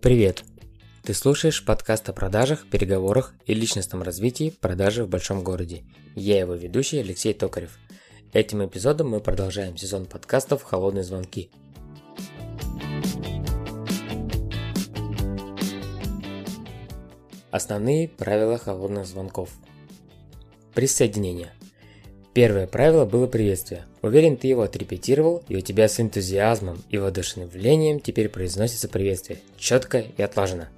Привет! Ты слушаешь подкаст о продажах, переговорах и личностном развитии продажи в большом городе. Я его ведущий Алексей Токарев. Этим эпизодом мы продолжаем сезон подкастов «Холодные звонки». Основные правила холодных звонков. Присоединение. Первое правило было приветствие. Уверен, ты его отрепетировал, и у тебя с энтузиазмом и воодушевлением теперь произносится приветствие, четко и отлаженно.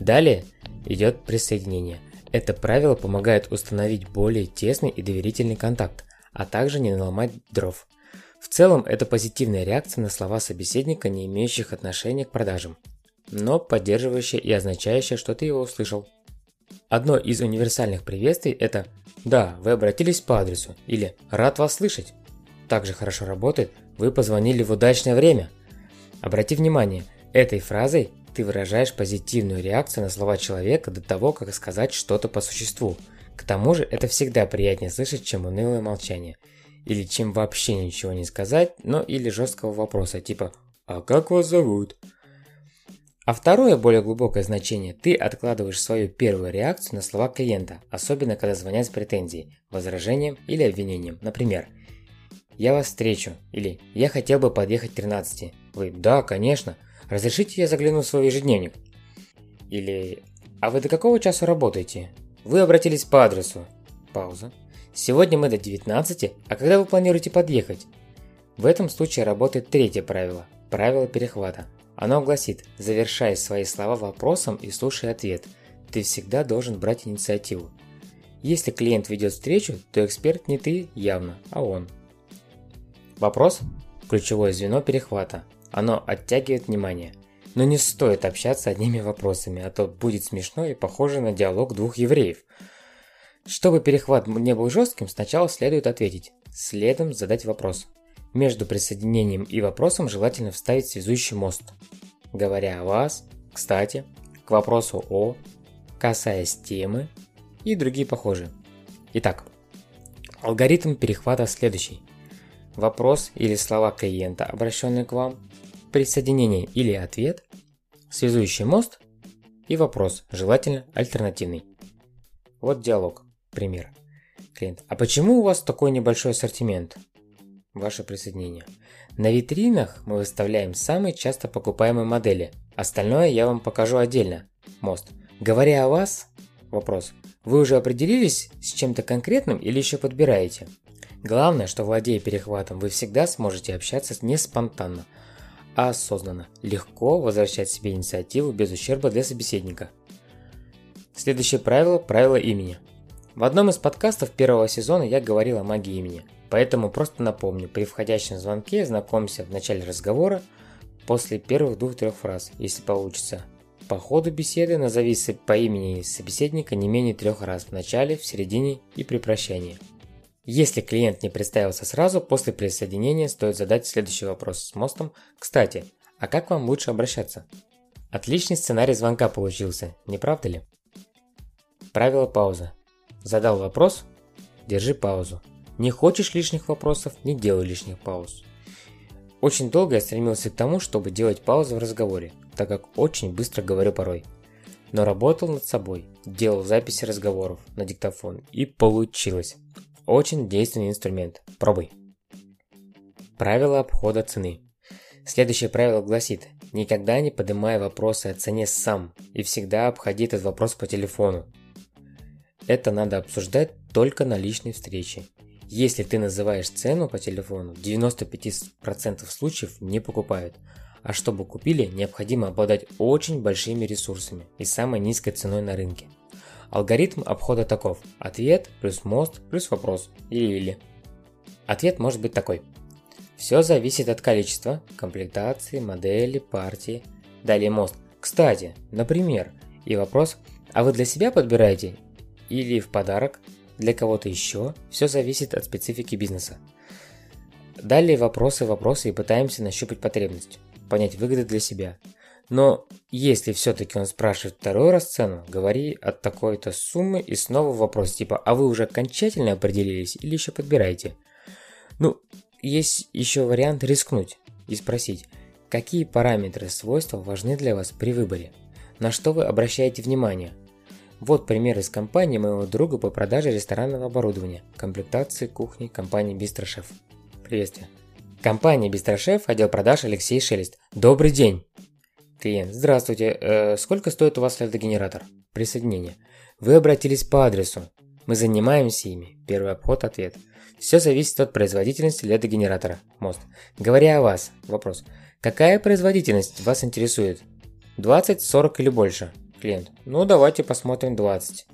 Далее идет присоединение. Это правило помогает установить более тесный и доверительный контакт, а также не наломать дров. В целом, это позитивная реакция на слова собеседника, не имеющих отношения к продажам, но поддерживающая и означающая, что ты его услышал. Одно из универсальных приветствий – это «Да, вы обратились по адресу» или «Рад вас слышать». Также хорошо работает «Вы позвонили в удачное время». Обрати внимание, этой фразой ты выражаешь позитивную реакцию на слова человека до того, как сказать что-то по существу. К тому же это всегда приятнее слышать, чем унылое молчание. Или чем вообще ничего не сказать, но или жесткого вопроса типа «А как вас зовут?» А второе, более глубокое значение, ты откладываешь свою первую реакцию на слова клиента, особенно когда звонят с претензией, возражением или обвинением. Например, «Я вас встречу» или «Я хотел бы подъехать к 13». Вы «Да, конечно. Разрешите я загляну в свой ежедневник?» Или «А вы до какого часа работаете?» «Вы обратились по адресу». Пауза. «Сегодня мы до 19, а когда вы планируете подъехать?» В этом случае работает третье правило – правило перехвата – оно гласит, завершай свои слова вопросом и слушай ответ. Ты всегда должен брать инициативу. Если клиент ведет встречу, то эксперт не ты явно, а он. Вопрос – ключевое звено перехвата. Оно оттягивает внимание. Но не стоит общаться одними вопросами, а то будет смешно и похоже на диалог двух евреев. Чтобы перехват не был жестким, сначала следует ответить, следом задать вопрос – между присоединением и вопросом желательно вставить связующий мост. Говоря о вас, кстати, к вопросу о, касаясь темы и другие похожие. Итак, алгоритм перехвата следующий. Вопрос или слова клиента, обращенные к вам, присоединение или ответ, связующий мост и вопрос, желательно альтернативный. Вот диалог. Пример. Клиент. А почему у вас такой небольшой ассортимент? Ваше присоединение. На витринах мы выставляем самые часто покупаемые модели. Остальное я вам покажу отдельно. Мост. Говоря о вас, вопрос. Вы уже определились с чем-то конкретным или еще подбираете? Главное, что владея перехватом, вы всегда сможете общаться не спонтанно, а осознанно, легко возвращать себе инициативу без ущерба для собеседника. Следующее правило – правило имени. В одном из подкастов первого сезона я говорил о магии имени – Поэтому просто напомню, при входящем звонке знакомься в начале разговора после первых двух-трех фраз, если получится. По ходу беседы назовись по имени собеседника не менее трех раз в начале, в середине и при прощании. Если клиент не представился сразу, после присоединения стоит задать следующий вопрос с мостом. Кстати, а как вам лучше обращаться? Отличный сценарий звонка получился, не правда ли? Правило паузы. Задал вопрос, держи паузу. Не хочешь лишних вопросов, не делай лишних пауз. Очень долго я стремился к тому, чтобы делать паузы в разговоре, так как очень быстро говорю порой. Но работал над собой, делал записи разговоров на диктофон и получилось. Очень действенный инструмент. Пробуй. Правило обхода цены. Следующее правило гласит, никогда не поднимай вопросы о цене сам и всегда обходи этот вопрос по телефону. Это надо обсуждать только на личной встрече если ты называешь цену по телефону, 95% случаев не покупают. А чтобы купили, необходимо обладать очень большими ресурсами и самой низкой ценой на рынке. Алгоритм обхода таков. Ответ плюс мост плюс вопрос или-или. Ответ может быть такой. Все зависит от количества, комплектации, модели, партии. Далее мост. Кстати, например, и вопрос, а вы для себя подбираете или в подарок для кого-то еще, все зависит от специфики бизнеса. Далее вопросы, вопросы и пытаемся нащупать потребность, понять выгоды для себя. Но если все-таки он спрашивает второй раз цену, говори от такой-то суммы и снова вопрос типа «А вы уже окончательно определились или еще подбираете?» Ну, есть еще вариант рискнуть и спросить Какие параметры свойства важны для вас при выборе? На что вы обращаете внимание? Вот пример из компании моего друга по продаже ресторанного оборудования, комплектации кухни компании Бистрошеф. Приветствие. Компания Бистрошеф, отдел продаж Алексей Шелест. Добрый день! Клиент. Здравствуйте. Э, сколько стоит у вас ледогенератор? Присоединение. Вы обратились по адресу. Мы занимаемся ими. Первый обход, ответ. Все зависит от производительности ледогенератора. Мост. Говоря о вас. Вопрос. Какая производительность вас интересует? 20, 40 или больше? Клиент. Ну, давайте посмотрим 20.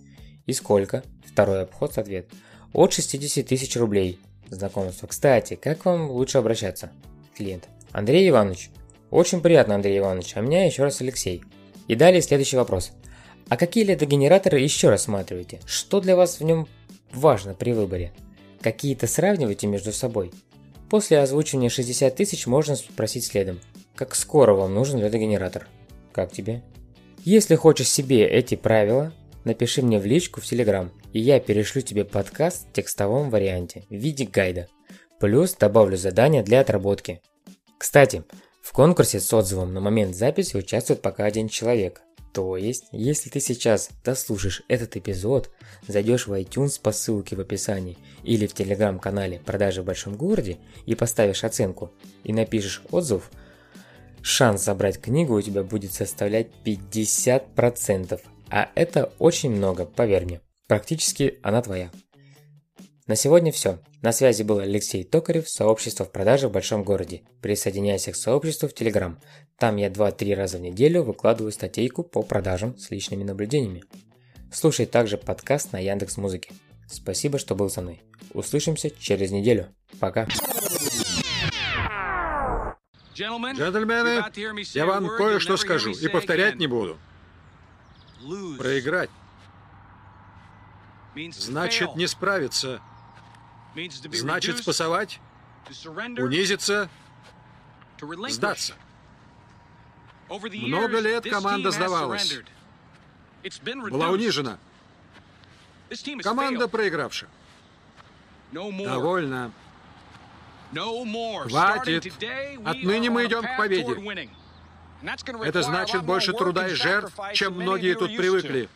И сколько? Второй обход, ответ. От 60 тысяч рублей. Знакомство. Кстати, как вам лучше обращаться? Клиент. Андрей Иванович. Очень приятно, Андрей Иванович. А меня еще раз Алексей. И далее следующий вопрос. А какие ледогенераторы еще рассматриваете? Что для вас в нем важно при выборе? Какие-то сравниваете между собой? После озвучивания 60 тысяч можно спросить следом. Как скоро вам нужен ледогенератор? Как тебе? Если хочешь себе эти правила, напиши мне в личку в Телеграм, и я перешлю тебе подкаст в текстовом варианте в виде гайда. Плюс добавлю задания для отработки. Кстати, в конкурсе с отзывом на момент записи участвует пока один человек. То есть, если ты сейчас дослушаешь этот эпизод, зайдешь в iTunes по ссылке в описании или в телеграм-канале «Продажи в большом городе» и поставишь оценку и напишешь отзыв – шанс забрать книгу у тебя будет составлять 50%. А это очень много, поверь мне. Практически она твоя. На сегодня все. На связи был Алексей Токарев, сообщество в продаже в большом городе. Присоединяйся к сообществу в Телеграм. Там я 2-3 раза в неделю выкладываю статейку по продажам с личными наблюдениями. Слушай также подкаст на Яндекс Музыке. Спасибо, что был со мной. Услышимся через неделю. Пока. Джентльмены, я вам кое-что скажу и повторять не буду. Проиграть значит не справиться, значит спасовать, унизиться, сдаться. Много лет команда сдавалась, была унижена. Команда проигравшая. Довольно. Хватит. Отныне мы идем к победе. Это значит больше труда и жертв, чем многие тут привыкли.